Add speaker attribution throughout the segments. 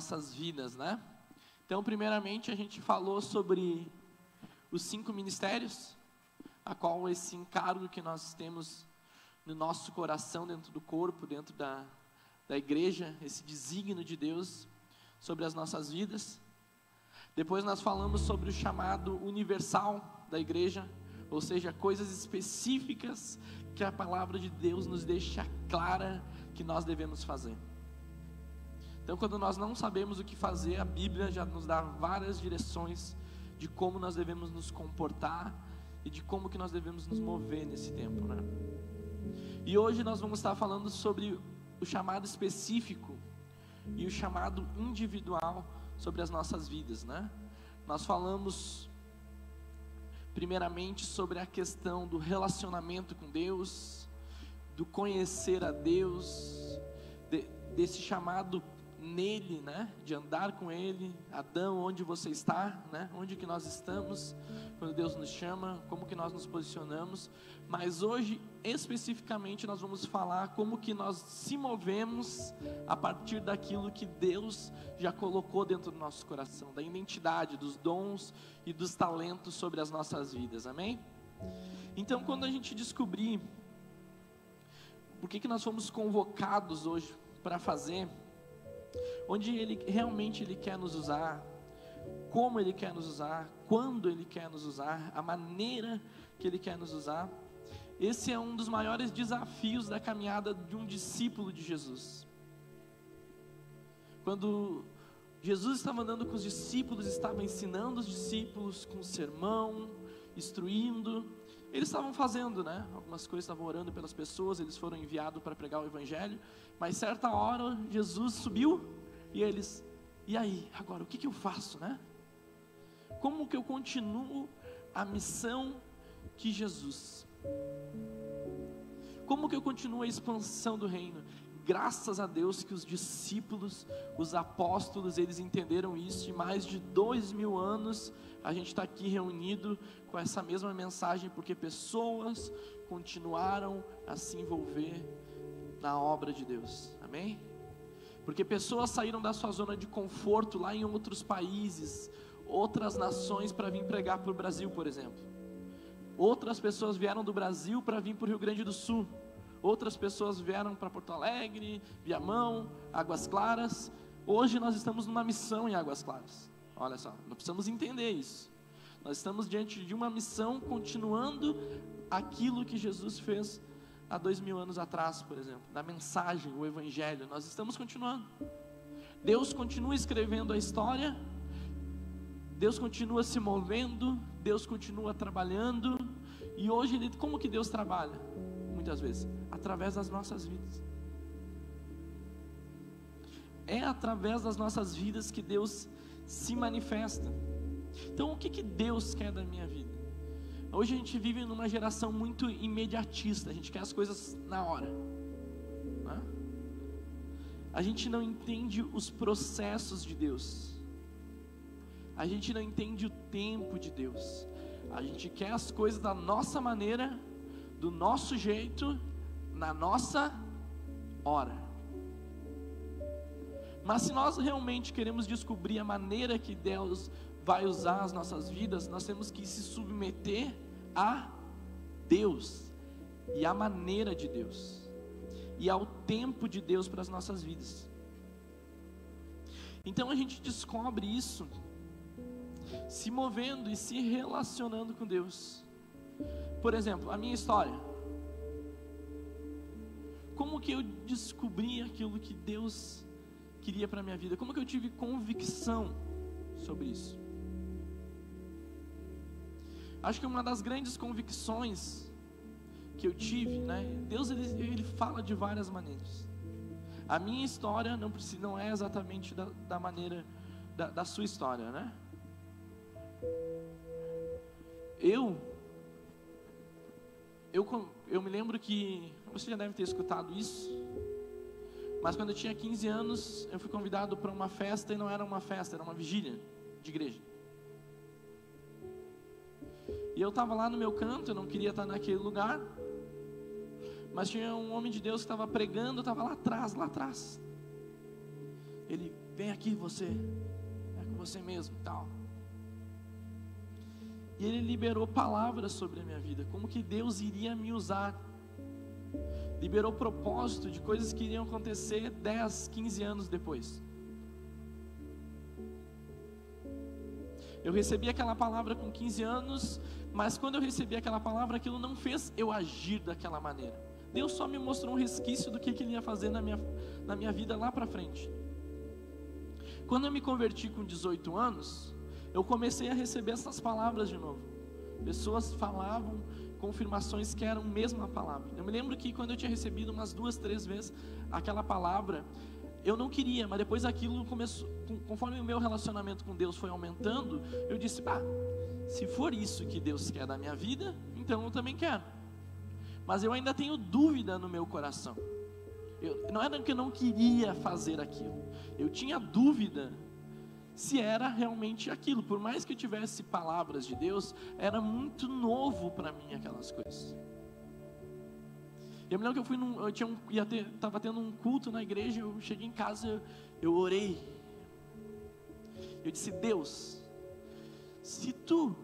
Speaker 1: nossas vidas, né? Então, primeiramente, a gente falou sobre os cinco ministérios, a qual esse encargo que nós temos no nosso coração, dentro do corpo, dentro da, da igreja, esse desígnio de Deus sobre as nossas vidas. Depois nós falamos sobre o chamado universal da igreja, ou seja, coisas específicas que a palavra de Deus nos deixa clara que nós devemos fazer. Então, quando nós não sabemos o que fazer, a Bíblia já nos dá várias direções de como nós devemos nos comportar e de como que nós devemos nos mover nesse tempo, né? E hoje nós vamos estar falando sobre o chamado específico e o chamado individual sobre as nossas vidas, né? Nós falamos primeiramente sobre a questão do relacionamento com Deus, do conhecer a Deus, de, desse chamado nele, né, de andar com ele. Adão, onde você está, né? Onde que nós estamos quando Deus nos chama, como que nós nos posicionamos. Mas hoje, especificamente, nós vamos falar como que nós se movemos a partir daquilo que Deus já colocou dentro do nosso coração, da identidade, dos dons e dos talentos sobre as nossas vidas. Amém? Então, quando a gente descobrir por que que nós fomos convocados hoje para fazer onde Ele realmente Ele quer nos usar, como Ele quer nos usar, quando Ele quer nos usar, a maneira que Ele quer nos usar. Esse é um dos maiores desafios da caminhada de um discípulo de Jesus. Quando Jesus estava andando com os discípulos, estava ensinando os discípulos com o sermão, instruindo, eles estavam fazendo, né? Algumas coisas estavam orando pelas pessoas, eles foram enviados para pregar o evangelho, mas certa hora Jesus subiu e eles, e aí, agora o que, que eu faço, né? Como que eu continuo a missão que Jesus? Como que eu continuo a expansão do reino? Graças a Deus que os discípulos, os apóstolos, eles entenderam isso e mais de dois mil anos a gente está aqui reunido com essa mesma mensagem, porque pessoas continuaram a se envolver na obra de Deus, amém? Porque pessoas saíram da sua zona de conforto lá em outros países, outras nações para vir pregar para o Brasil, por exemplo. Outras pessoas vieram do Brasil para vir para o Rio Grande do Sul. Outras pessoas vieram para Porto Alegre, Viamão, Águas Claras. Hoje nós estamos numa missão em Águas Claras. Olha só, nós precisamos entender isso. Nós estamos diante de uma missão, continuando aquilo que Jesus fez há dois mil anos atrás, por exemplo, da mensagem, o Evangelho. Nós estamos continuando. Deus continua escrevendo a história, Deus continua se movendo, Deus continua trabalhando. E hoje, como que Deus trabalha? Muitas vezes, através das nossas vidas. É através das nossas vidas que Deus se manifesta. Então, o que, que Deus quer da minha vida? Hoje a gente vive numa geração muito imediatista, a gente quer as coisas na hora. Né? A gente não entende os processos de Deus, a gente não entende o tempo de Deus, a gente quer as coisas da nossa maneira, do nosso jeito, na nossa hora. Mas se nós realmente queremos descobrir a maneira que Deus vai usar as nossas vidas, nós temos que se submeter a Deus e à maneira de Deus e ao tempo de Deus para as nossas vidas. Então a gente descobre isso se movendo e se relacionando com Deus. Por exemplo, a minha história. Como que eu descobri aquilo que Deus queria para a minha vida? Como que eu tive convicção sobre isso? Acho que uma das grandes convicções que eu tive, né? Deus ele, ele fala de várias maneiras. A minha história não, precisa, não é exatamente da, da maneira da, da sua história, né? Eu, eu, eu me lembro que você já deve ter escutado isso mas quando eu tinha 15 anos, eu fui convidado para uma festa e não era uma festa, era uma vigília de igreja. E eu estava lá no meu canto, eu não queria estar naquele lugar. Mas tinha um homem de Deus que estava pregando, estava lá atrás, lá atrás. Ele vem aqui você, é com você mesmo, tal. E ele liberou palavras sobre a minha vida, como que Deus iria me usar. Liberou propósito de coisas que iriam acontecer 10, 15 anos depois. Eu recebi aquela palavra com 15 anos, mas quando eu recebi aquela palavra, aquilo não fez eu agir daquela maneira. Deus só me mostrou um resquício do que, que Ele ia fazer na minha, na minha vida lá para frente. Quando eu me converti com 18 anos, eu comecei a receber essas palavras de novo. Pessoas falavam confirmações que eram a mesma palavra. Eu me lembro que quando eu tinha recebido umas duas, três vezes aquela palavra, eu não queria, mas depois aquilo começou, conforme o meu relacionamento com Deus foi aumentando, eu disse: "Ah, se for isso que Deus quer da minha vida, então eu também quero". Mas eu ainda tenho dúvida no meu coração. Eu, não era que eu não queria fazer aquilo. Eu tinha dúvida se era realmente aquilo. Por mais que eu tivesse palavras de Deus, era muito novo para mim aquelas coisas. Eu me lembro que eu fui num, eu tinha um, ia ter, tava tendo um culto na igreja, eu cheguei em casa, eu, eu orei. Eu disse: "Deus, se tu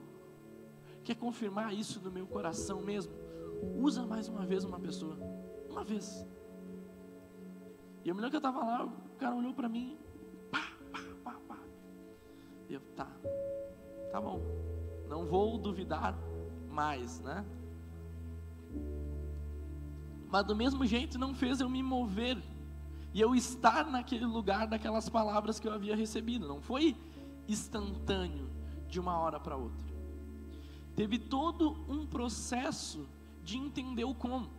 Speaker 1: quer confirmar isso no meu coração mesmo, usa mais uma vez uma pessoa, uma vez". E eu me lembro que eu estava lá, o cara olhou para mim. Eu, tá, tá bom, não vou duvidar mais, né? mas do mesmo jeito não fez eu me mover e eu estar naquele lugar daquelas palavras que eu havia recebido. Não foi instantâneo de uma hora para outra. Teve todo um processo de entender o como.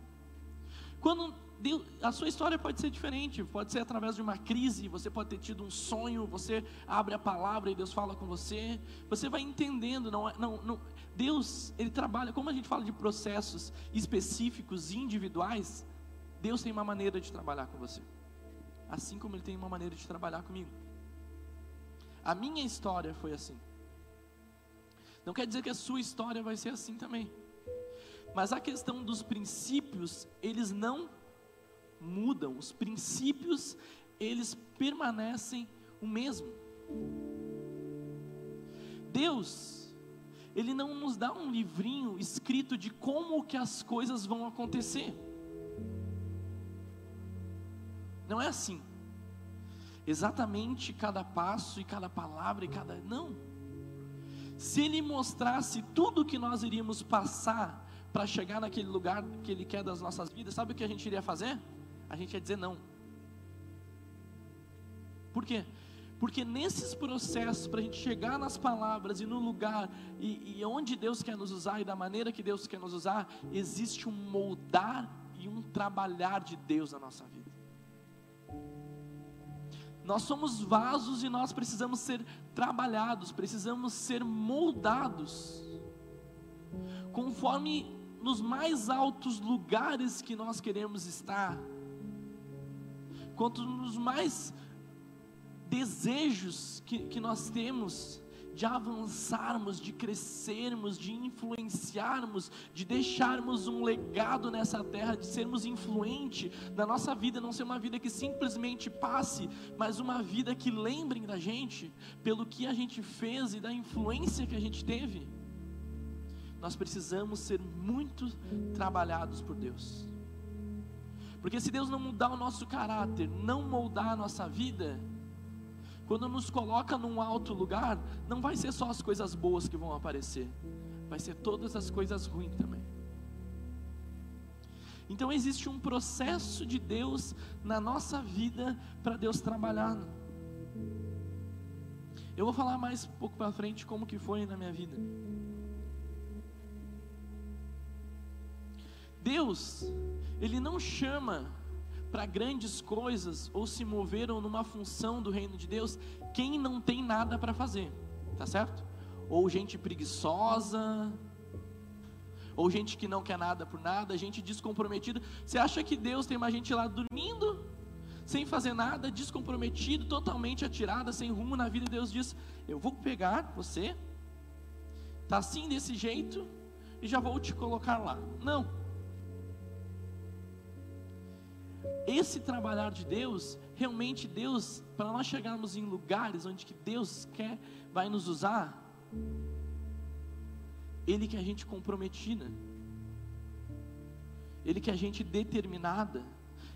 Speaker 1: Quando Deus, a sua história pode ser diferente, pode ser através de uma crise, você pode ter tido um sonho, você abre a palavra e Deus fala com você, você vai entendendo, não, é, não, não, Deus, Ele trabalha, como a gente fala de processos específicos, individuais, Deus tem uma maneira de trabalhar com você, assim como Ele tem uma maneira de trabalhar comigo. A minha história foi assim, não quer dizer que a sua história vai ser assim também, mas a questão dos princípios, eles não mudam, os princípios, eles permanecem o mesmo. Deus, ele não nos dá um livrinho escrito de como que as coisas vão acontecer. Não é assim. Exatamente cada passo e cada palavra e cada não. Se ele mostrasse tudo que nós iríamos passar para chegar naquele lugar que ele quer das nossas vidas, sabe o que a gente iria fazer? A gente ia dizer não. Por quê? Porque nesses processos, para a gente chegar nas palavras e no lugar, e, e onde Deus quer nos usar e da maneira que Deus quer nos usar, existe um moldar e um trabalhar de Deus na nossa vida. Nós somos vasos e nós precisamos ser trabalhados, precisamos ser moldados, conforme nos mais altos lugares que nós queremos estar, quanto nos mais desejos que, que nós temos de avançarmos, de crescermos, de influenciarmos, de deixarmos um legado nessa terra, de sermos influente na nossa vida, não ser uma vida que simplesmente passe, mas uma vida que lembrem da gente pelo que a gente fez e da influência que a gente teve. Nós precisamos ser muito trabalhados por Deus. Porque se Deus não mudar o nosso caráter, não moldar a nossa vida, quando nos coloca num alto lugar, não vai ser só as coisas boas que vão aparecer, vai ser todas as coisas ruins também. Então existe um processo de Deus na nossa vida para Deus trabalhar. Eu vou falar mais um pouco para frente como que foi na minha vida. Deus, ele não chama para grandes coisas ou se moveram numa função do reino de Deus quem não tem nada para fazer, tá certo? Ou gente preguiçosa, ou gente que não quer nada por nada, gente descomprometida. Você acha que Deus tem uma gente lá dormindo, sem fazer nada, descomprometido, totalmente atirada, sem rumo na vida? E Deus diz: Eu vou pegar você, tá assim desse jeito, e já vou te colocar lá. Não. Esse trabalhar de Deus realmente Deus, para nós chegarmos em lugares onde que Deus quer, vai nos usar, Ele que a gente comprometida, Ele que a gente determinada,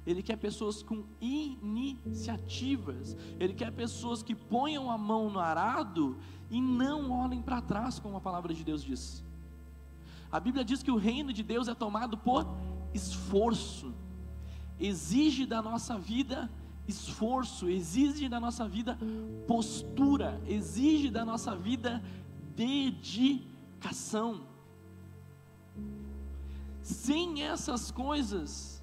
Speaker 1: Ele quer pessoas com iniciativas, Ele quer pessoas que ponham a mão no arado e não olhem para trás, como a palavra de Deus diz. A Bíblia diz que o reino de Deus é tomado por esforço, exige da nossa vida esforço, exige da nossa vida postura, exige da nossa vida dedicação. Sem essas coisas,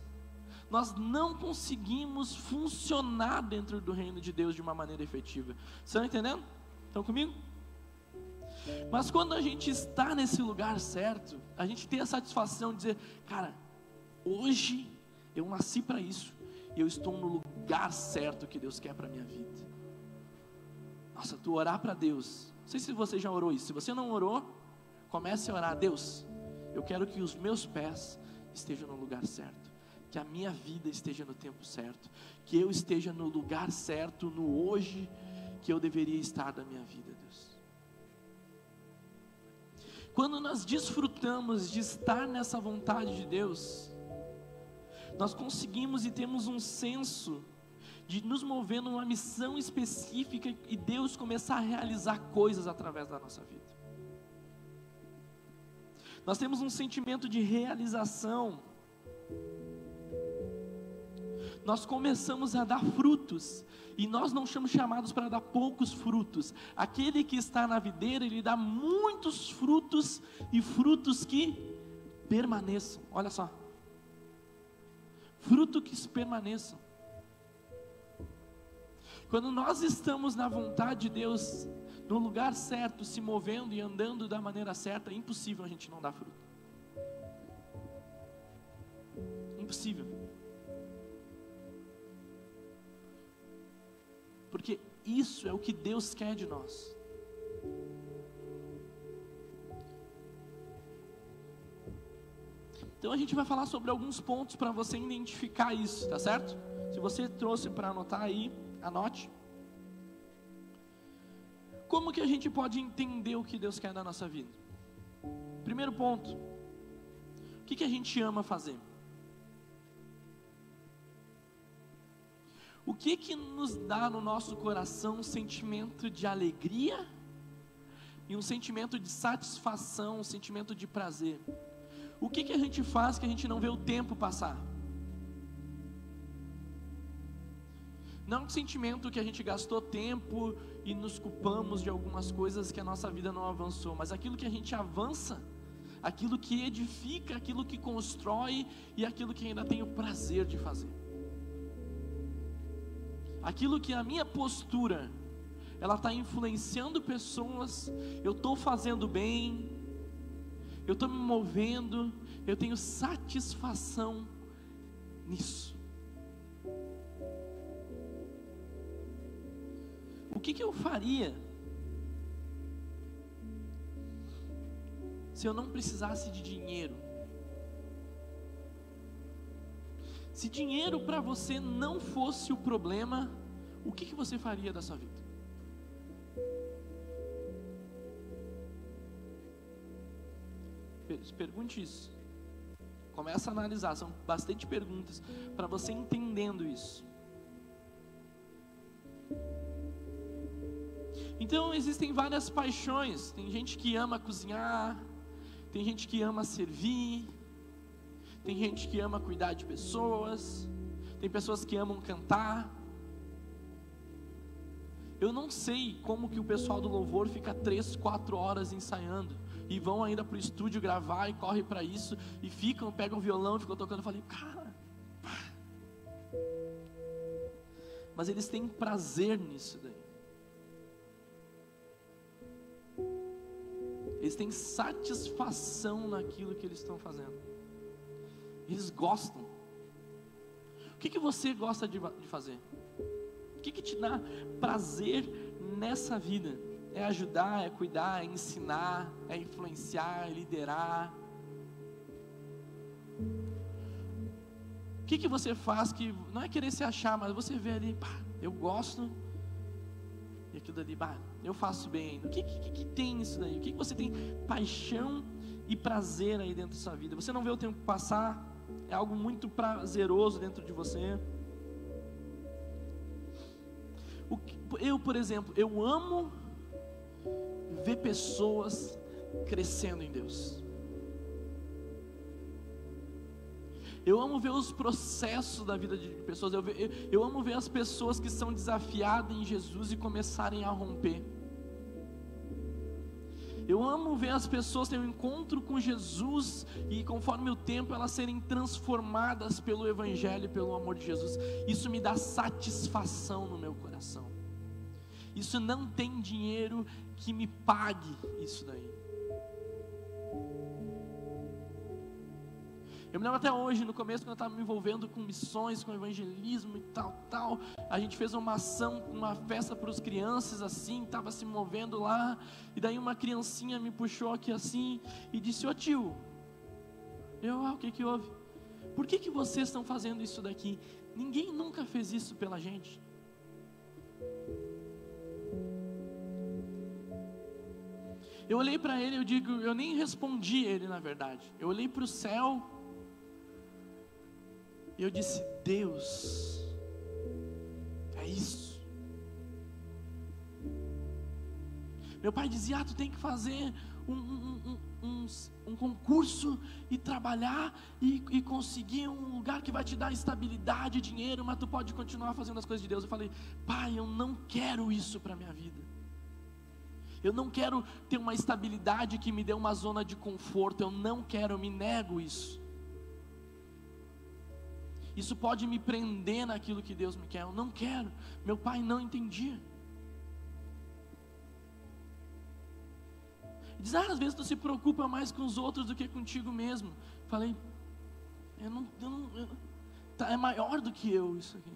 Speaker 1: nós não conseguimos funcionar dentro do reino de Deus de uma maneira efetiva. Estão entendendo? Estão comigo? Mas quando a gente está nesse lugar certo, a gente tem a satisfação de dizer, cara, hoje eu nasci para isso e eu estou no lugar certo que Deus quer para a minha vida. Nossa, tu orar para Deus. Não sei se você já orou isso. Se você não orou, comece a orar. Deus, eu quero que os meus pés estejam no lugar certo. Que a minha vida esteja no tempo certo. Que eu esteja no lugar certo, no hoje que eu deveria estar da minha vida, Deus. Quando nós desfrutamos de estar nessa vontade de Deus, nós conseguimos e temos um senso de nos mover numa missão específica e Deus começar a realizar coisas através da nossa vida. Nós temos um sentimento de realização. Nós começamos a dar frutos, e nós não somos chamados para dar poucos frutos. Aquele que está na videira, ele dá muitos frutos e frutos que permaneçam. Olha só fruto que permaneçam. Quando nós estamos na vontade de Deus, no lugar certo, se movendo e andando da maneira certa, é impossível a gente não dar fruto. Impossível. Porque isso é o que Deus quer de nós. Então a gente vai falar sobre alguns pontos para você identificar isso, tá certo? Se você trouxe para anotar aí, anote. Como que a gente pode entender o que Deus quer da nossa vida? Primeiro ponto. O que, que a gente ama fazer? O que que nos dá no nosso coração um sentimento de alegria e um sentimento de satisfação, um sentimento de prazer? O que, que a gente faz que a gente não vê o tempo passar? Não um sentimento que a gente gastou tempo e nos culpamos de algumas coisas que a nossa vida não avançou, mas aquilo que a gente avança, aquilo que edifica, aquilo que constrói e aquilo que ainda tem o prazer de fazer. Aquilo que a minha postura, ela está influenciando pessoas, eu estou fazendo bem, eu estou me movendo, eu tenho satisfação nisso. O que, que eu faria se eu não precisasse de dinheiro? Se dinheiro para você não fosse o problema, o que, que você faria da sua vida? Pergunte isso. Começa a analisar, são bastante perguntas para você entendendo isso. Então existem várias paixões. Tem gente que ama cozinhar, tem gente que ama servir, tem gente que ama cuidar de pessoas, tem pessoas que amam cantar. Eu não sei como que o pessoal do louvor fica três, quatro horas ensaiando e vão ainda para o estúdio gravar e corre para isso e ficam, pegam violão e ficam tocando. Eu falei, cara, mas eles têm prazer nisso daí. Eles têm satisfação naquilo que eles estão fazendo. Eles gostam. O que, que você gosta de, de fazer? O que, que te dá prazer nessa vida? É ajudar, é cuidar, é ensinar, é influenciar, é liderar. O que, que você faz que não é querer se achar, mas você vê ali, pá, eu gosto, e aquilo ali, pá, eu faço bem ainda. O que, que, que tem nisso daí? O que, que você tem paixão e prazer aí dentro da sua vida? Você não vê o tempo passar, é algo muito prazeroso dentro de você. eu, por exemplo, eu amo ver pessoas crescendo em Deus. Eu amo ver os processos da vida de pessoas. Eu, eu, eu amo ver as pessoas que são desafiadas em Jesus e começarem a romper. Eu amo ver as pessoas terem um encontro com Jesus e conforme o tempo elas serem transformadas pelo Evangelho, pelo amor de Jesus. Isso me dá satisfação no meu coração. Isso não tem dinheiro que me pague isso daí. Eu me lembro até hoje, no começo, quando eu estava me envolvendo com missões, com evangelismo e tal, tal. A gente fez uma ação, uma festa para os crianças, assim, estava se movendo lá. E daí uma criancinha me puxou aqui assim e disse: Ô tio, eu, ah, o que que houve? Por que que vocês estão fazendo isso daqui? Ninguém nunca fez isso pela gente. Eu olhei para ele, eu digo, eu nem respondi ele na verdade. Eu olhei para o céu e eu disse: Deus, é isso. Meu pai dizia: ah, tu tem que fazer um, um, um, um concurso e trabalhar e, e, conseguir um lugar que vai te dar estabilidade, dinheiro, mas tu pode continuar fazendo as coisas de Deus. Eu falei: pai, eu não quero isso para minha vida. Eu não quero ter uma estabilidade que me dê uma zona de conforto. Eu não quero, eu me nego isso. Isso pode me prender naquilo que Deus me quer. Eu não quero. Meu pai não entendia. Diz, ah, às vezes tu se preocupa mais com os outros do que contigo mesmo. Falei, eu não, eu não eu, tá, é maior do que eu isso aqui.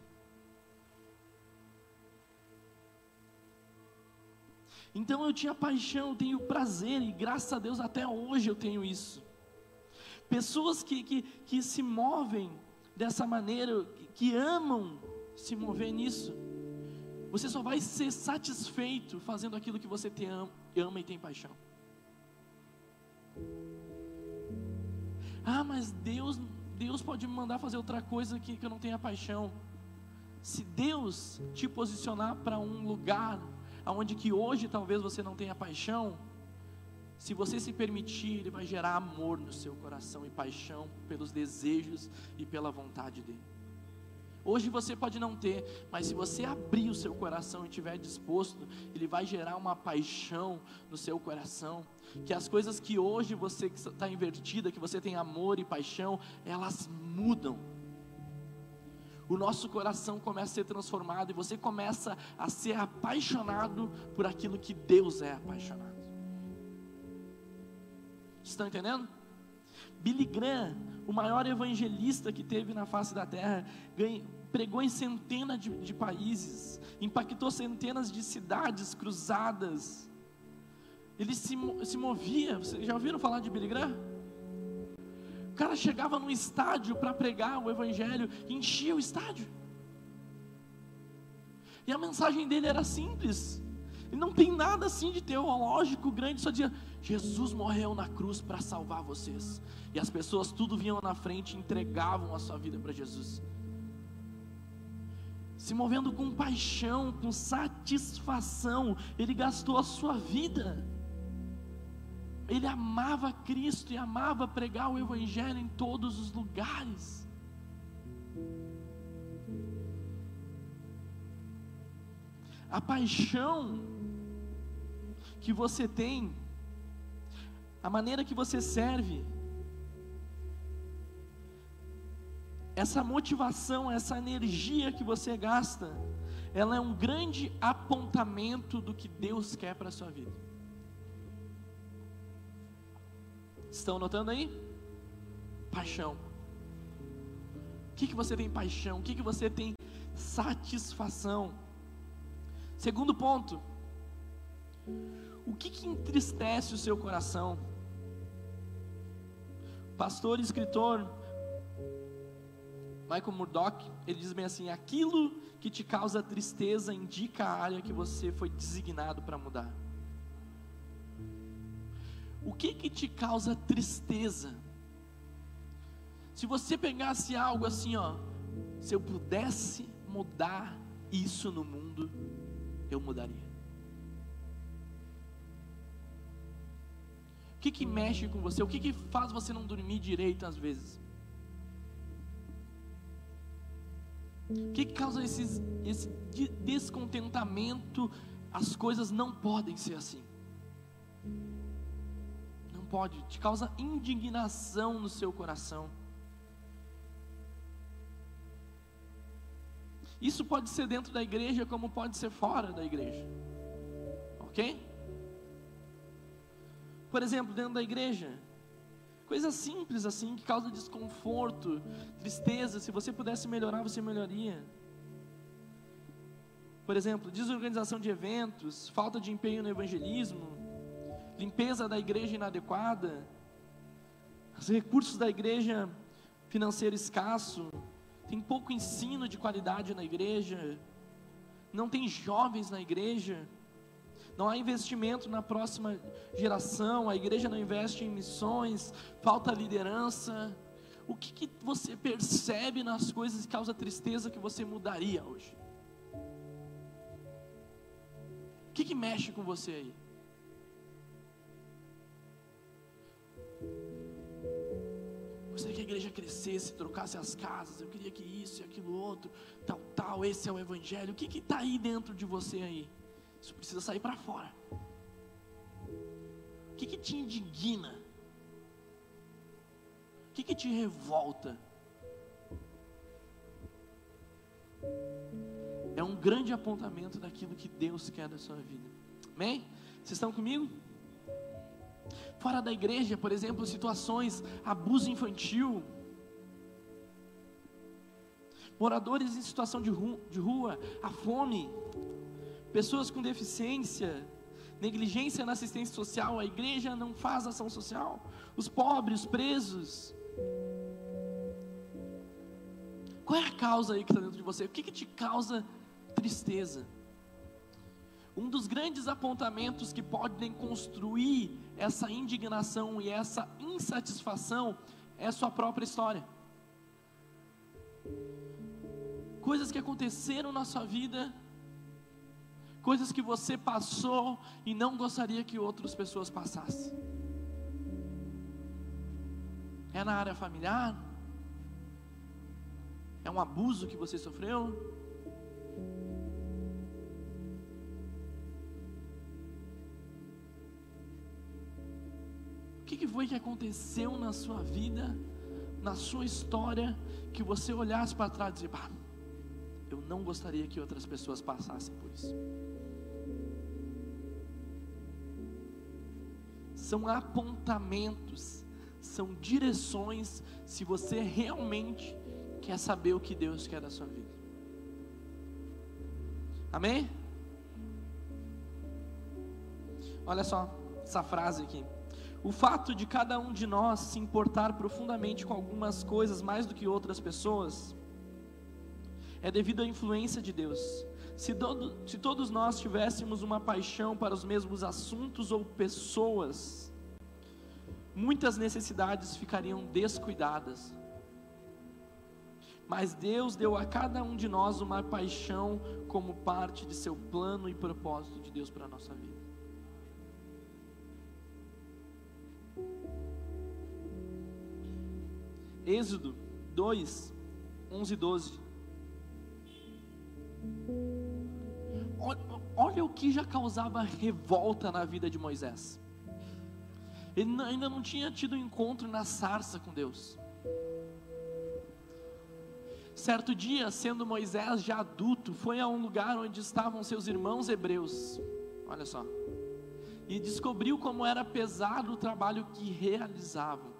Speaker 1: Então eu tinha paixão, eu tenho prazer, e graças a Deus até hoje eu tenho isso. Pessoas que, que, que se movem dessa maneira, que amam se mover nisso, você só vai ser satisfeito fazendo aquilo que você tem, ama e tem paixão. Ah, mas Deus, Deus pode me mandar fazer outra coisa que, que eu não tenha paixão. Se Deus te posicionar para um lugar aonde que hoje talvez você não tenha paixão, se você se permitir, Ele vai gerar amor no seu coração e paixão pelos desejos e pela vontade dEle. Hoje você pode não ter, mas se você abrir o seu coração e estiver disposto, Ele vai gerar uma paixão no seu coração. Que as coisas que hoje você está invertida, que você tem amor e paixão, elas mudam. O nosso coração começa a ser transformado e você começa a ser apaixonado por aquilo que Deus é apaixonado. Estão entendendo? Billy Graham, o maior evangelista que teve na face da terra, pregou em centenas de, de países, impactou centenas de cidades cruzadas. Ele se, se movia. Vocês já ouviram falar de Billy Graham? O cara chegava no estádio para pregar o evangelho, enchia o estádio. E a mensagem dele era simples. Ele não tem nada assim de teológico grande, só dizia: Jesus morreu na cruz para salvar vocês. E as pessoas tudo vinham na frente e entregavam a sua vida para Jesus. Se movendo com paixão, com satisfação, ele gastou a sua vida. Ele amava Cristo e amava pregar o Evangelho em todos os lugares. A paixão que você tem, a maneira que você serve, essa motivação, essa energia que você gasta, ela é um grande apontamento do que Deus quer para a sua vida. Estão notando aí? Paixão. O que, que você tem paixão? O que, que você tem satisfação? Segundo ponto, o que, que entristece o seu coração? Pastor e escritor Michael Murdock, ele diz bem assim: aquilo que te causa tristeza indica a área que você foi designado para mudar. O que que te causa tristeza? Se você pegasse algo assim, ó, se eu pudesse mudar isso no mundo, eu mudaria. O que que mexe com você? O que que faz você não dormir direito às vezes? O que, que causa esses, esse descontentamento? As coisas não podem ser assim. Pode, te causa indignação no seu coração. Isso pode ser dentro da igreja, como pode ser fora da igreja. Ok? Por exemplo, dentro da igreja, coisas simples assim que causam desconforto, tristeza. Se você pudesse melhorar, você melhoraria. Por exemplo, desorganização de eventos, falta de empenho no evangelismo, limpeza da igreja inadequada, os recursos da igreja financeiro escasso, tem pouco ensino de qualidade na igreja, não tem jovens na igreja, não há investimento na próxima geração, a igreja não investe em missões, falta liderança. O que, que você percebe nas coisas que causa tristeza que você mudaria hoje? O que, que mexe com você aí? Igreja crescesse, trocasse as casas, eu queria que isso e aquilo outro, tal, tal, esse é o evangelho. O que está aí dentro de você aí? Isso precisa sair para fora. O que, que te indigna? O que, que te revolta? É um grande apontamento daquilo que Deus quer da sua vida. Amém? Vocês estão comigo? Fora da igreja, por exemplo, situações, abuso infantil, moradores em situação de rua, de rua, a fome, pessoas com deficiência, negligência na assistência social, a igreja não faz ação social, os pobres, os presos. Qual é a causa aí que está dentro de você? O que, que te causa tristeza? Um dos grandes apontamentos que podem construir essa indignação e essa insatisfação é sua própria história. Coisas que aconteceram na sua vida, coisas que você passou e não gostaria que outras pessoas passassem. É na área familiar? É um abuso que você sofreu? Que, foi que aconteceu na sua vida, na sua história, que você olhasse para trás e disse, bah, eu não gostaria que outras pessoas passassem por isso. São apontamentos, são direções, se você realmente quer saber o que Deus quer da sua vida. Amém? Olha só essa frase aqui. O fato de cada um de nós se importar profundamente com algumas coisas mais do que outras pessoas é devido à influência de Deus. Se, todo, se todos nós tivéssemos uma paixão para os mesmos assuntos ou pessoas, muitas necessidades ficariam descuidadas. Mas Deus deu a cada um de nós uma paixão como parte de seu plano e propósito de Deus para a nossa vida. Êxodo 2, 11 e 12. Olha, o que já causava revolta na vida de Moisés. Ele ainda não tinha tido um encontro na sarça com Deus. Certo dia, sendo Moisés já adulto, foi a um lugar onde estavam seus irmãos hebreus. Olha só. E descobriu como era pesado o trabalho que realizavam.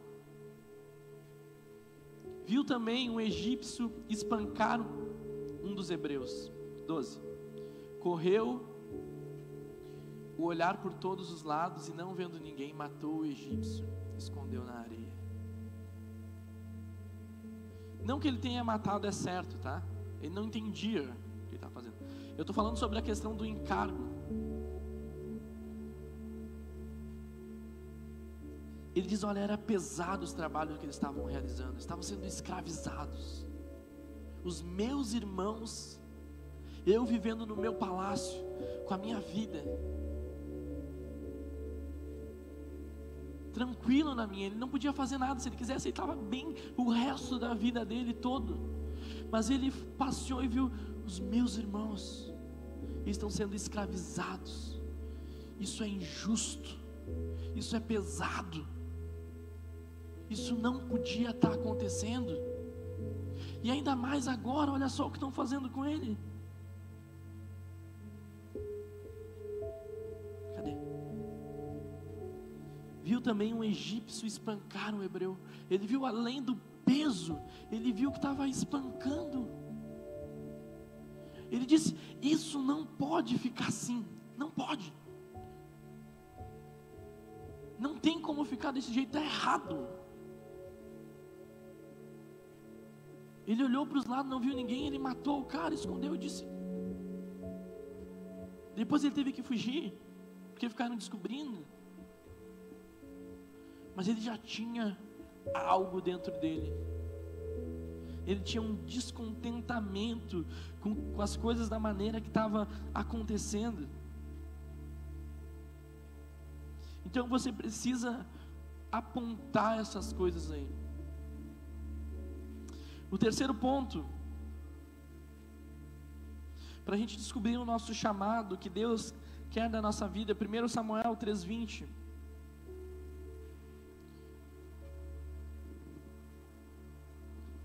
Speaker 1: Viu também um egípcio espancar um dos hebreus. 12. Correu o olhar por todos os lados e não vendo ninguém, matou o egípcio, escondeu na areia. Não que ele tenha matado é certo, tá? Ele não entendia o que ele estava fazendo. Eu estou falando sobre a questão do encargo. Ele diz: olha, era pesado os trabalhos que eles estavam realizando, estavam sendo escravizados. Os meus irmãos, eu vivendo no meu palácio, com a minha vida, tranquilo na minha, ele não podia fazer nada, se ele quisesse, ele estava bem o resto da vida dele todo. Mas ele passeou e viu os meus irmãos estão sendo escravizados. Isso é injusto. Isso é pesado. Isso não podia estar acontecendo. E ainda mais agora, olha só o que estão fazendo com ele. Cadê? Viu também um egípcio espancar um hebreu. Ele viu além do peso, ele viu que estava espancando. Ele disse: Isso não pode ficar assim. Não pode. Não tem como ficar desse jeito, é errado. Ele olhou para os lados, não viu ninguém, ele matou o cara, escondeu e disse. Depois ele teve que fugir, porque ficaram descobrindo. Mas ele já tinha algo dentro dele. Ele tinha um descontentamento com, com as coisas da maneira que estava acontecendo. Então você precisa apontar essas coisas aí. O terceiro ponto, para a gente descobrir o nosso chamado, que Deus quer da nossa vida, 1 Samuel 3,20.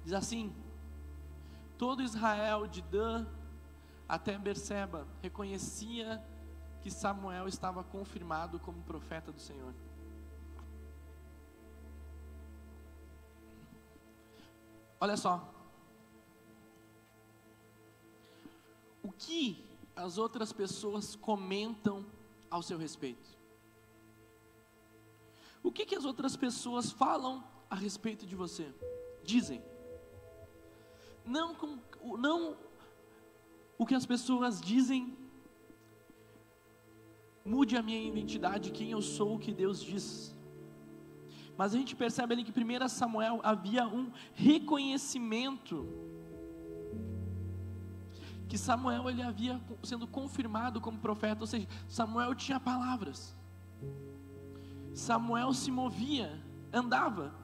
Speaker 1: Diz assim: Todo Israel de Dan até Berseba reconhecia que Samuel estava confirmado como profeta do Senhor. Olha só. O que as outras pessoas comentam ao seu respeito? O que, que as outras pessoas falam a respeito de você? Dizem. Não, com, não o que as pessoas dizem mude a minha identidade, quem eu sou, o que Deus diz. Mas a gente percebe ali que 1 Samuel havia um reconhecimento que Samuel ele havia sendo confirmado como profeta, ou seja, Samuel tinha palavras. Samuel se movia, andava,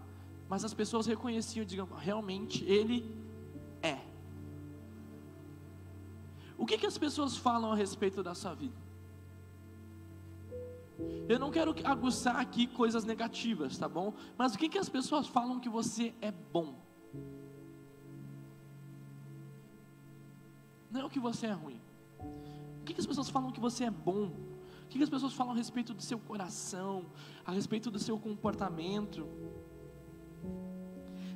Speaker 1: mas as pessoas reconheciam, digam, realmente ele é. O que, que as pessoas falam a respeito da sua vida? Eu não quero aguçar aqui coisas negativas, tá bom? Mas o que, que as pessoas falam que você é bom? Não é o que você é ruim. O que, que as pessoas falam que você é bom? O que, que as pessoas falam a respeito do seu coração, a respeito do seu comportamento?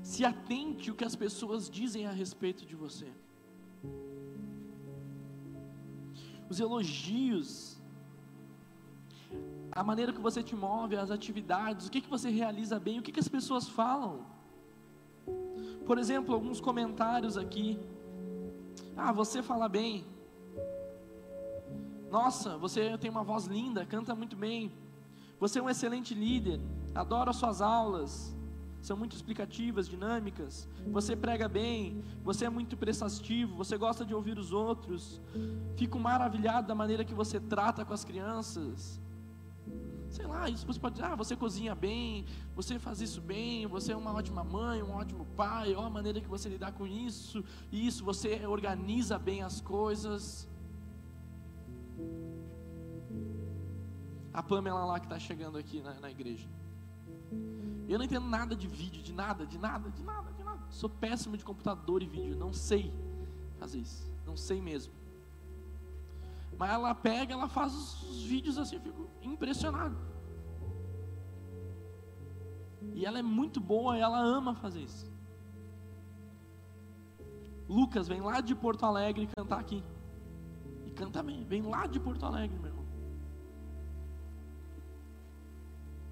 Speaker 1: Se atente o que as pessoas dizem a respeito de você. Os elogios a maneira que você te move, as atividades, o que, que você realiza bem, o que, que as pessoas falam. Por exemplo, alguns comentários aqui. Ah, você fala bem. Nossa, você tem uma voz linda, canta muito bem. Você é um excelente líder, adoro as suas aulas, são muito explicativas, dinâmicas. Você prega bem, você é muito prestativo, você gosta de ouvir os outros. Fico maravilhado da maneira que você trata com as crianças. Sei lá, isso você pode dizer, ah, você cozinha bem, você faz isso bem, você é uma ótima mãe, um ótimo pai, ó a maneira que você lidar com isso, isso, você organiza bem as coisas. A Pamela lá que está chegando aqui na, na igreja. Eu não entendo nada de vídeo, de nada, de nada, de nada, de nada. Sou péssimo de computador e vídeo, não sei fazer isso, não sei mesmo. Mas ela pega, ela faz os vídeos assim, eu fico impressionado. E ela é muito boa, ela ama fazer isso. Lucas vem lá de Porto Alegre cantar aqui. E canta bem, vem lá de Porto Alegre, meu irmão.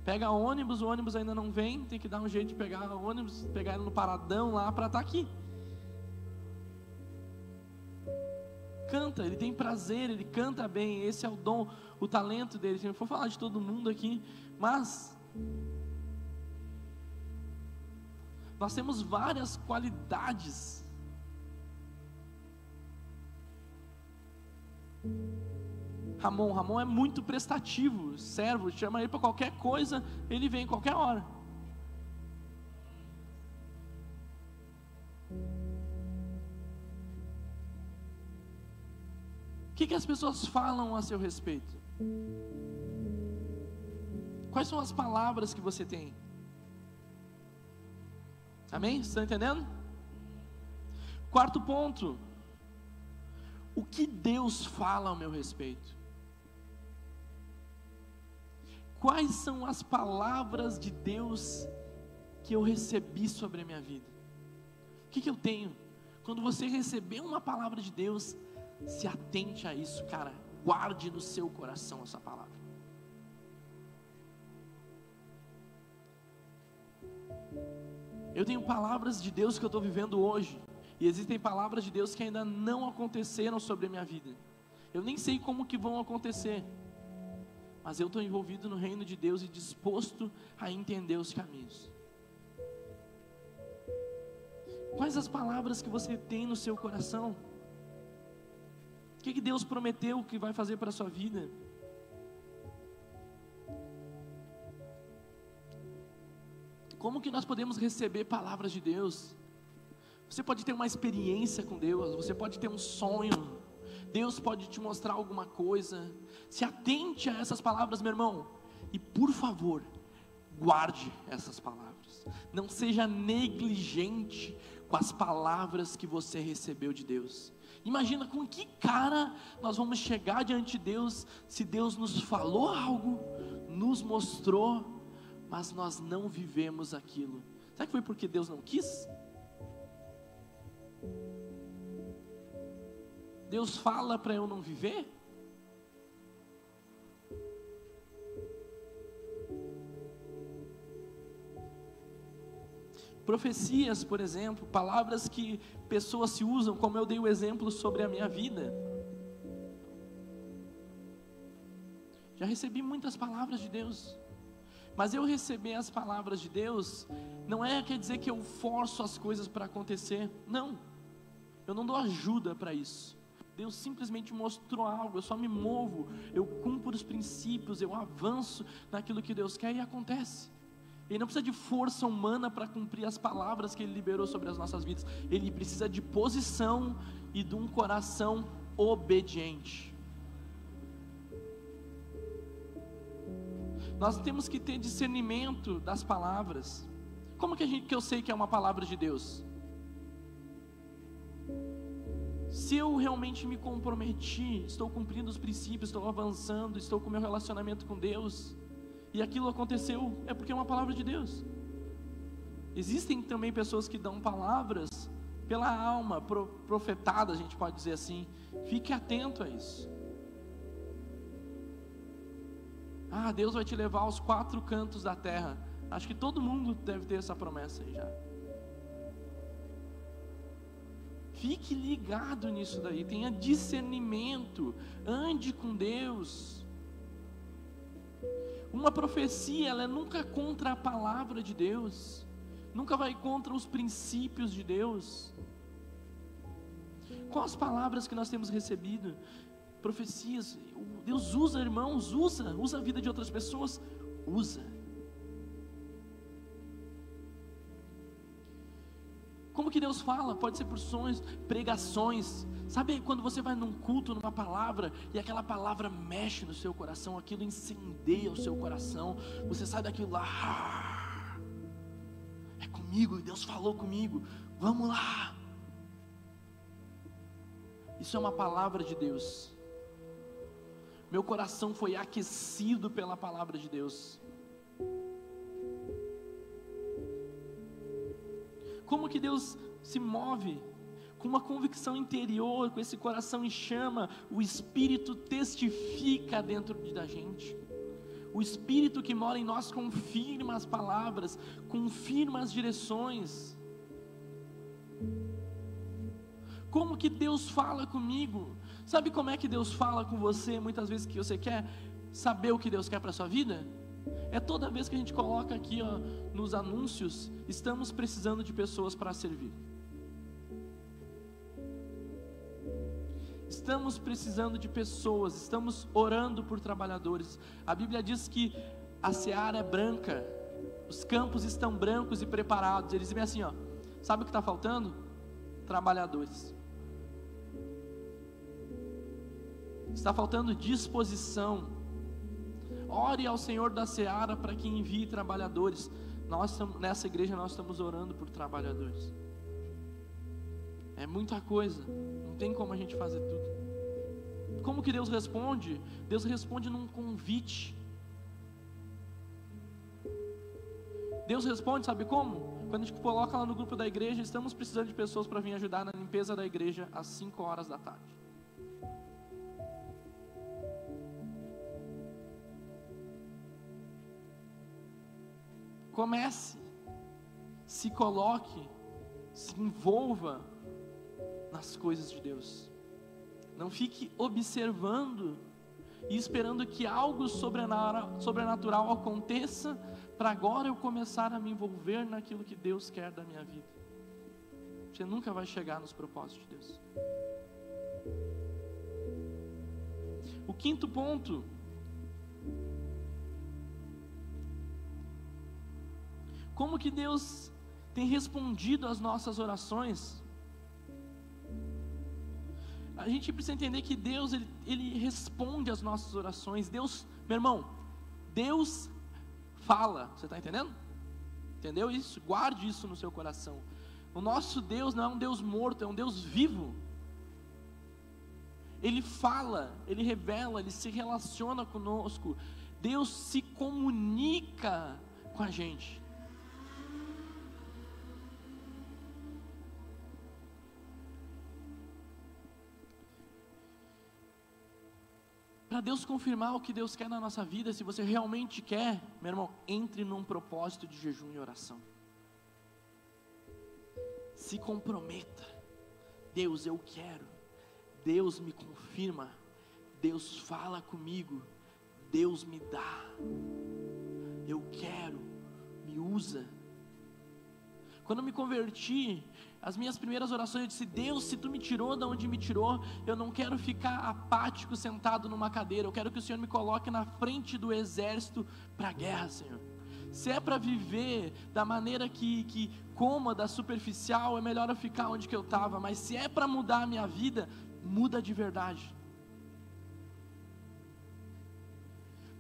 Speaker 1: Pega ônibus, o ônibus ainda não vem, tem que dar um jeito de pegar o ônibus, pegar ele no paradão lá para estar tá aqui. Canta, ele tem prazer, ele canta bem, esse é o dom, o talento dele. Se eu for falar de todo mundo aqui, mas nós temos várias qualidades. Ramon, Ramon é muito prestativo, servo, chama ele para qualquer coisa, ele vem qualquer hora. Que, que as pessoas falam a seu respeito? Quais são as palavras que você tem? Amém? Está entendendo? Quarto ponto. O que Deus fala ao meu respeito? Quais são as palavras de Deus que eu recebi sobre a minha vida? O que, que eu tenho? Quando você receber uma palavra de Deus, se atente a isso, cara. Guarde no seu coração essa palavra. Eu tenho palavras de Deus que eu estou vivendo hoje, e existem palavras de Deus que ainda não aconteceram sobre a minha vida. Eu nem sei como que vão acontecer, mas eu estou envolvido no reino de Deus e disposto a entender os caminhos. Quais as palavras que você tem no seu coração? Que, que Deus prometeu que vai fazer para a sua vida? Como que nós podemos receber palavras de Deus? Você pode ter uma experiência com Deus, você pode ter um sonho, Deus pode te mostrar alguma coisa. Se atente a essas palavras, meu irmão, e por favor, guarde essas palavras. Não seja negligente com as palavras que você recebeu de Deus. Imagina com que cara nós vamos chegar diante de Deus se Deus nos falou algo, nos mostrou mas nós não vivemos aquilo. Será que foi porque Deus não quis? Deus fala para eu não viver? Profecias, por exemplo, palavras que pessoas se usam, como eu dei o exemplo sobre a minha vida. Já recebi muitas palavras de Deus. Mas eu receber as palavras de Deus, não é quer dizer que eu forço as coisas para acontecer. Não. Eu não dou ajuda para isso. Deus simplesmente mostrou algo, eu só me movo, eu cumpro os princípios, eu avanço naquilo que Deus quer e acontece. Ele não precisa de força humana para cumprir as palavras que Ele liberou sobre as nossas vidas, ele precisa de posição e de um coração obediente. Nós temos que ter discernimento das palavras. Como que, a gente, que eu sei que é uma palavra de Deus? Se eu realmente me comprometi, estou cumprindo os princípios, estou avançando, estou com meu relacionamento com Deus, e aquilo aconteceu, é porque é uma palavra de Deus. Existem também pessoas que dão palavras pela alma, profetada, a gente pode dizer assim. Fique atento a isso. Ah, Deus vai te levar aos quatro cantos da terra. Acho que todo mundo deve ter essa promessa aí já. Fique ligado nisso daí, tenha discernimento, ande com Deus. Uma profecia, ela é nunca contra a palavra de Deus, nunca vai contra os princípios de Deus. Quais as palavras que nós temos recebido? profecias. Deus usa, irmãos, usa, usa a vida de outras pessoas, usa. Como que Deus fala? Pode ser por sonhos, pregações. Sabe quando você vai num culto, numa palavra, e aquela palavra mexe no seu coração, aquilo incendeia o seu coração, você sai daquilo lá, ah, é comigo, Deus falou comigo, vamos lá. Isso é uma palavra de Deus meu coração foi aquecido pela palavra de Deus. Como que Deus se move? Com uma convicção interior, com esse coração em chama, o Espírito testifica dentro da gente. O Espírito que mora em nós confirma as palavras, confirma as direções. Como que Deus fala comigo? Sabe como é que Deus fala com você muitas vezes que você quer saber o que Deus quer para sua vida? É toda vez que a gente coloca aqui ó, nos anúncios, estamos precisando de pessoas para servir. Estamos precisando de pessoas, estamos orando por trabalhadores. A Bíblia diz que a seara é branca, os campos estão brancos e preparados. Eles dizem assim: ó, sabe o que está faltando? Trabalhadores. Está faltando disposição. Ore ao Senhor da seara para que envie trabalhadores. Nós nessa igreja nós estamos orando por trabalhadores. É muita coisa. Não tem como a gente fazer tudo. Como que Deus responde? Deus responde num convite. Deus responde, sabe como? Quando a gente coloca lá no grupo da igreja, estamos precisando de pessoas para vir ajudar na limpeza da igreja às 5 horas da tarde. Comece, se coloque, se envolva nas coisas de Deus. Não fique observando e esperando que algo sobrenatural aconteça para agora eu começar a me envolver naquilo que Deus quer da minha vida. Você nunca vai chegar nos propósitos de Deus. O quinto ponto Como que Deus tem respondido às nossas orações? A gente precisa entender que Deus, ele, ele responde às nossas orações. Deus, meu irmão, Deus fala, você está entendendo? Entendeu isso? Guarde isso no seu coração. O nosso Deus não é um Deus morto, é um Deus vivo. Ele fala, ele revela, ele se relaciona conosco. Deus se comunica com a gente. Para Deus confirmar o que Deus quer na nossa vida, se você realmente quer, meu irmão, entre num propósito de jejum e oração. Se comprometa. Deus, eu quero. Deus me confirma. Deus fala comigo. Deus me dá. Eu quero. Me usa. Quando eu me converti, as minhas primeiras orações eu disse: Deus, se tu me tirou da onde me tirou, eu não quero ficar apático sentado numa cadeira, eu quero que o Senhor me coloque na frente do exército para a guerra, Senhor. Se é para viver da maneira que, que cômoda, superficial, é melhor eu ficar onde que eu estava, mas se é para mudar a minha vida, muda de verdade.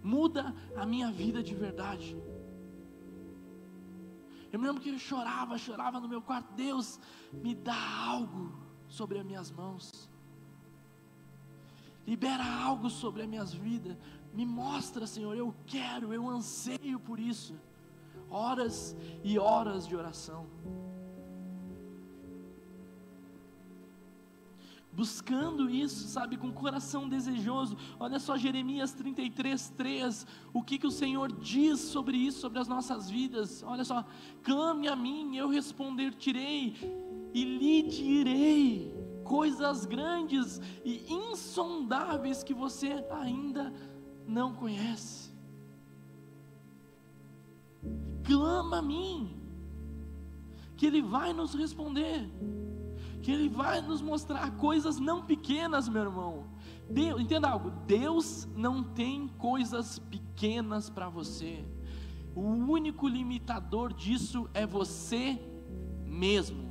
Speaker 1: Muda a minha vida de verdade. Eu me lembro que eu chorava, chorava no meu quarto. Deus, me dá algo sobre as minhas mãos. Libera algo sobre as minhas vidas. Me mostra, Senhor, eu quero, eu anseio por isso. Horas e horas de oração. Buscando isso, sabe, com coração desejoso. Olha só Jeremias 33, 3, o que, que o Senhor diz sobre isso, sobre as nossas vidas. Olha só, clame a mim, eu responder-te-ei e lhe direi coisas grandes e insondáveis que você ainda não conhece. Clama a mim, que Ele vai nos responder que Ele vai nos mostrar coisas não pequenas, meu irmão. Deus, entenda algo: Deus não tem coisas pequenas para você. O único limitador disso é você mesmo.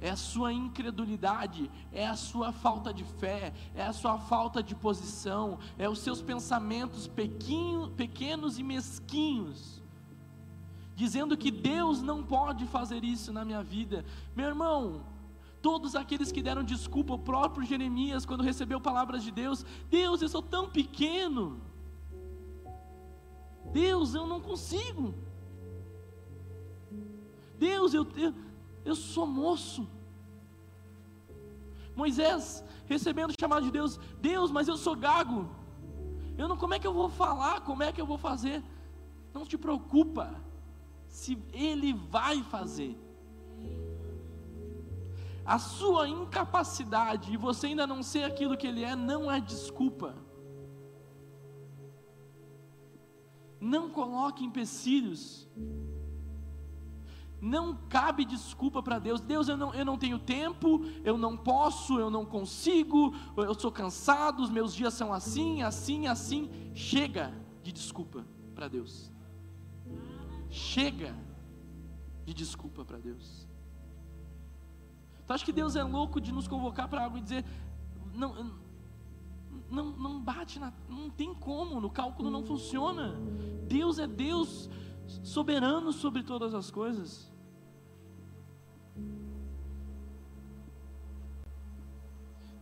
Speaker 1: É a sua incredulidade, é a sua falta de fé, é a sua falta de posição, é os seus pensamentos pequeno, pequenos e mesquinhos, dizendo que Deus não pode fazer isso na minha vida. Meu irmão, todos aqueles que deram desculpa, o próprio Jeremias, quando recebeu palavras de Deus: Deus, eu sou tão pequeno. Deus, eu não consigo. Deus, eu, eu, eu sou moço. Moisés, recebendo o chamado de Deus: Deus, mas eu sou gago. Eu não, como é que eu vou falar? Como é que eu vou fazer? Não te preocupa se ele vai fazer. A sua incapacidade e você ainda não ser aquilo que ele é não é desculpa. Não coloque empecilhos. Não cabe desculpa para Deus. Deus, eu não, eu não tenho tempo, eu não posso, eu não consigo, eu sou cansado, os meus dias são assim, assim, assim. Chega de desculpa para Deus. Chega de desculpa para Deus. Tu acha que Deus é louco de nos convocar para algo e dizer: não, não, não bate, na, não tem como, no cálculo não funciona. Deus é Deus soberano sobre todas as coisas.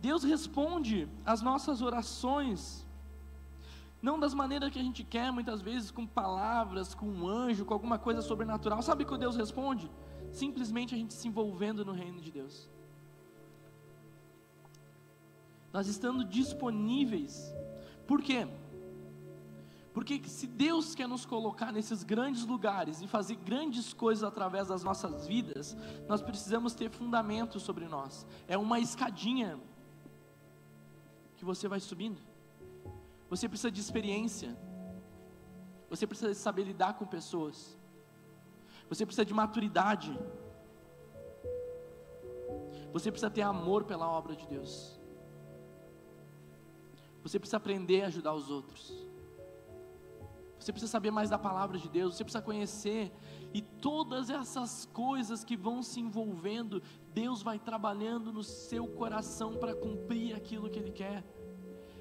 Speaker 1: Deus responde às nossas orações, não das maneiras que a gente quer, muitas vezes com palavras, com um anjo, com alguma coisa sobrenatural. Sabe que Deus responde? Simplesmente a gente se envolvendo no reino de Deus. Nós estando disponíveis. Por quê? Porque se Deus quer nos colocar nesses grandes lugares e fazer grandes coisas através das nossas vidas, nós precisamos ter fundamento sobre nós. É uma escadinha que você vai subindo. Você precisa de experiência. Você precisa saber lidar com pessoas. Você precisa de maturidade. Você precisa ter amor pela obra de Deus. Você precisa aprender a ajudar os outros. Você precisa saber mais da palavra de Deus, você precisa conhecer, e todas essas coisas que vão se envolvendo, Deus vai trabalhando no seu coração para cumprir aquilo que Ele quer.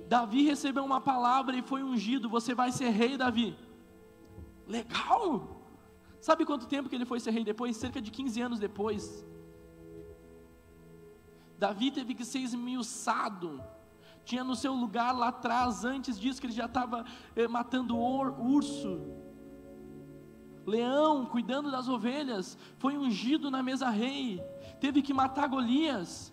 Speaker 1: Davi recebeu uma palavra e foi ungido, você vai ser rei, Davi. Legal! Sabe quanto tempo que ele foi ser rei depois? Cerca de 15 anos depois. Davi teve que ser esmiuçado tinha no seu lugar lá atrás, antes disso, que ele já estava eh, matando or, urso, leão, cuidando das ovelhas, foi ungido na mesa rei, teve que matar Golias,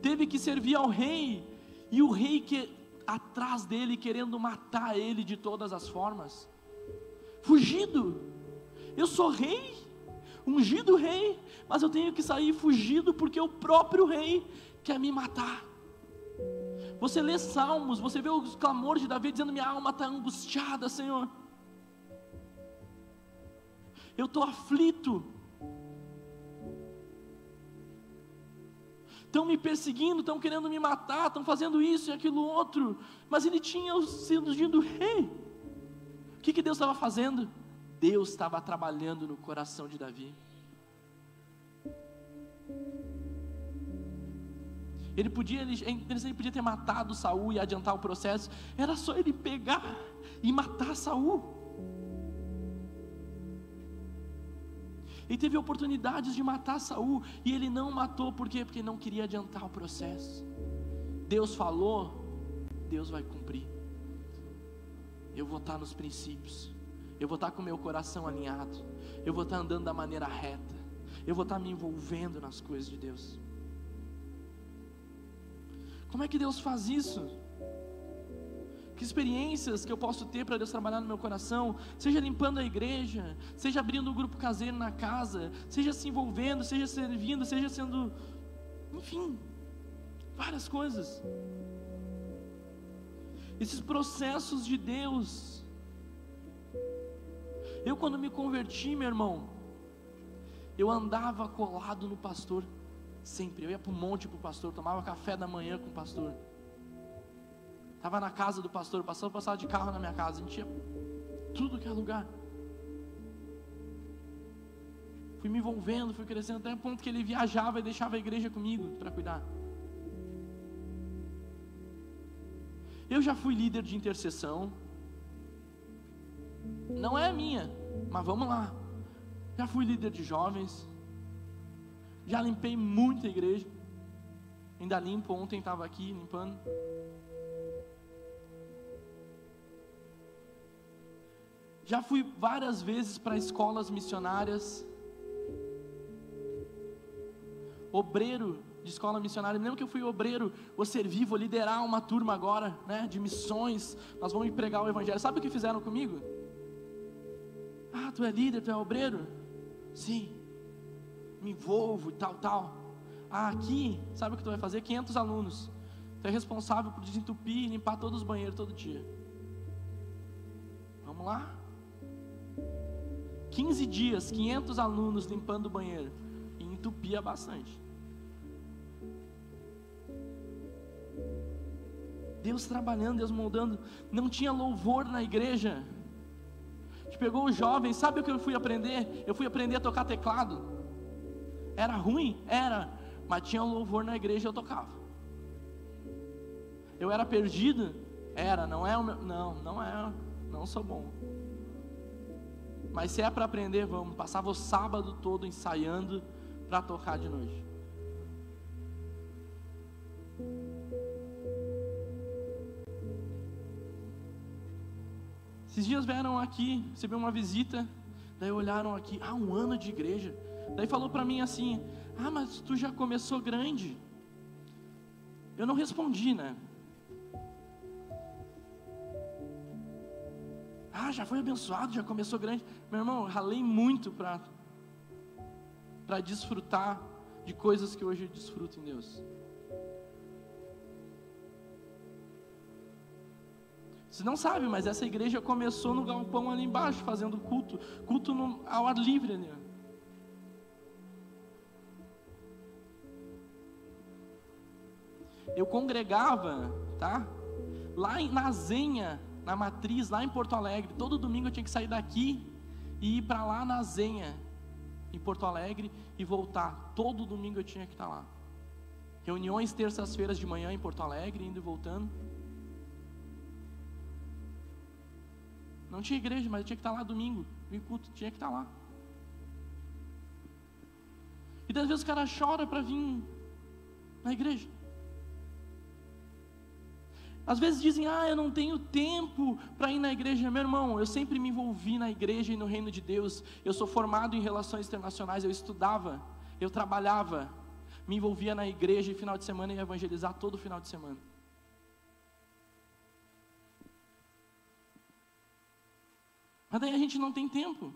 Speaker 1: teve que servir ao rei, e o rei que atrás dele querendo matar ele de todas as formas, fugido. Eu sou rei, ungido rei, mas eu tenho que sair fugido porque o próprio rei quer me matar. Você lê salmos, você vê os clamores de Davi dizendo: Minha alma está angustiada, Senhor. Eu estou aflito. Estão me perseguindo, estão querendo me matar, estão fazendo isso e aquilo outro. Mas ele tinha sido ungido rei. O que, que Deus estava fazendo? Deus estava trabalhando no coração de Davi. Ele podia, ele, ele podia ter matado Saul e adiantar o processo. Era só ele pegar e matar Saul. Ele teve oportunidades de matar Saul e ele não matou por quê? Porque não queria adiantar o processo. Deus falou, Deus vai cumprir. Eu vou estar nos princípios. Eu vou estar com meu coração alinhado. Eu vou estar andando da maneira reta. Eu vou estar me envolvendo nas coisas de Deus. Como é que Deus faz isso? Que experiências que eu posso ter para Deus trabalhar no meu coração, seja limpando a igreja, seja abrindo um grupo caseiro na casa, seja se envolvendo, seja servindo, seja sendo, enfim, várias coisas. Esses processos de Deus. Eu, quando me converti, meu irmão, eu andava colado no pastor. Sempre. Eu ia para o monte para o pastor, tomava café da manhã com o pastor. Estava na casa do pastor, o pastor passava de carro na minha casa, a gente tudo que é lugar. Fui me envolvendo, fui crescendo até o ponto que ele viajava e deixava a igreja comigo para cuidar. Eu já fui líder de intercessão. Não é minha, mas vamos lá. Já fui líder de jovens. Já limpei muita igreja. Ainda limpo, ontem estava aqui limpando. Já fui várias vezes para escolas missionárias. Obreiro de escola missionária, lembro que eu fui obreiro, vou servir, vou liderar uma turma agora, né, de missões, nós vamos pregar o evangelho. Sabe o que fizeram comigo? Ah, tu é líder, tu é obreiro? Sim. Me envolvo e tal, tal. Ah, aqui, sabe o que tu vai fazer? 500 alunos. Tu é responsável por desentupir e limpar todos os banheiros todo dia. Vamos lá? 15 dias, 500 alunos limpando o banheiro. E entupia bastante. Deus trabalhando, Deus moldando. Não tinha louvor na igreja. Pegou os jovens, sabe o que eu fui aprender? Eu fui aprender a tocar teclado. Era ruim? Era. Mas tinha louvor na igreja eu tocava. Eu era perdido? Era, não é o meu. Não, não é. Não sou bom. Mas se é para aprender, vamos. Passava o sábado todo ensaiando para tocar de noite. Esses dias vieram aqui, recebi uma visita, daí olharam aqui, ah, um ano de igreja. Daí falou para mim assim: Ah, mas tu já começou grande. Eu não respondi, né? Ah, já foi abençoado, já começou grande. Meu irmão, ralei muito para para desfrutar de coisas que hoje eu desfruto em Deus. Você não sabe, mas essa igreja começou no galpão ali embaixo, fazendo culto, culto no, ao ar livre ali. Eu congregava, tá? Lá na Zenha, na matriz, lá em Porto Alegre. Todo domingo eu tinha que sair daqui e ir para lá na Zenha, em Porto Alegre, e voltar. Todo domingo eu tinha que estar lá. Reuniões terças-feiras de manhã em Porto Alegre, indo e voltando. Não tinha igreja, mas eu tinha que estar lá domingo, no culto, tinha que estar lá. E às vezes o cara chora para vir na igreja. Às vezes dizem, ah, eu não tenho tempo para ir na igreja. Meu irmão, eu sempre me envolvi na igreja e no reino de Deus. Eu sou formado em relações internacionais, eu estudava, eu trabalhava, me envolvia na igreja e final de semana ia evangelizar todo final de semana. Mas daí a gente não tem tempo.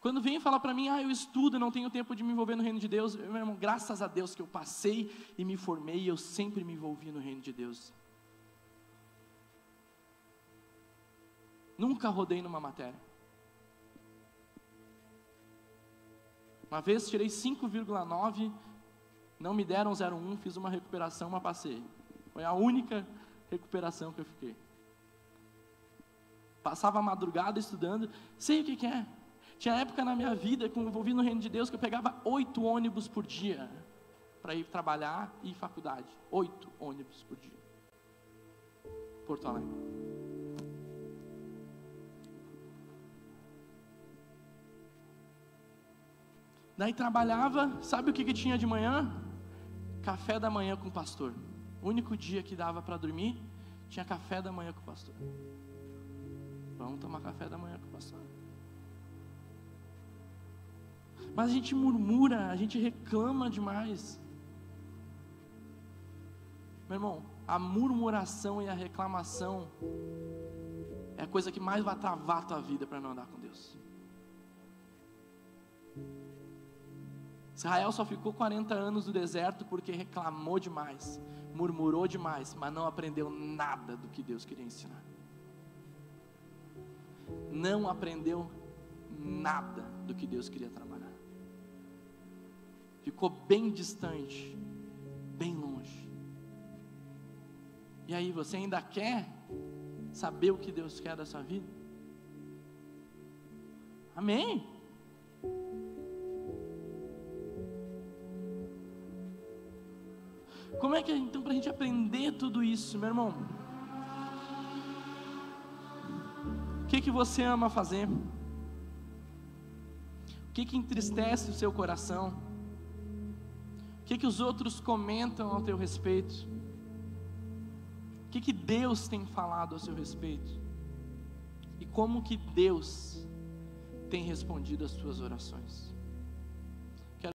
Speaker 1: Quando vem falar para mim, ah, eu estudo, não tenho tempo de me envolver no reino de Deus, meu irmão, graças a Deus que eu passei e me formei, eu sempre me envolvi no reino de Deus. Nunca rodei numa matéria. Uma vez tirei 5,9, não me deram 0,1, fiz uma recuperação, mas passei. Foi a única recuperação que eu fiquei. Passava a madrugada estudando, sei o que, que é. Tinha época na minha vida, com envolvido no reino de Deus, que eu pegava oito ônibus por dia para ir trabalhar e ir faculdade. Oito ônibus por dia. Porto Alegre. Daí trabalhava, sabe o que, que tinha de manhã? Café da manhã com o pastor. O único dia que dava para dormir, tinha café da manhã com o pastor. Vamos tomar café da manhã com o pastor. Mas a gente murmura, a gente reclama demais. Meu irmão, a murmuração e a reclamação é a coisa que mais vai travar a tua vida para não andar com Deus. Israel só ficou 40 anos no deserto porque reclamou demais, murmurou demais, mas não aprendeu nada do que Deus queria ensinar. Não aprendeu nada do que Deus queria trabalhar ficou bem distante, bem longe. E aí, você ainda quer saber o que Deus quer da sua vida? Amém? Como é que então para a gente aprender tudo isso, meu irmão? Que que você ama fazer? O que que entristece o seu coração? O que, que os outros comentam ao teu respeito? O que, que Deus tem falado ao seu respeito? E como que Deus tem respondido às tuas orações?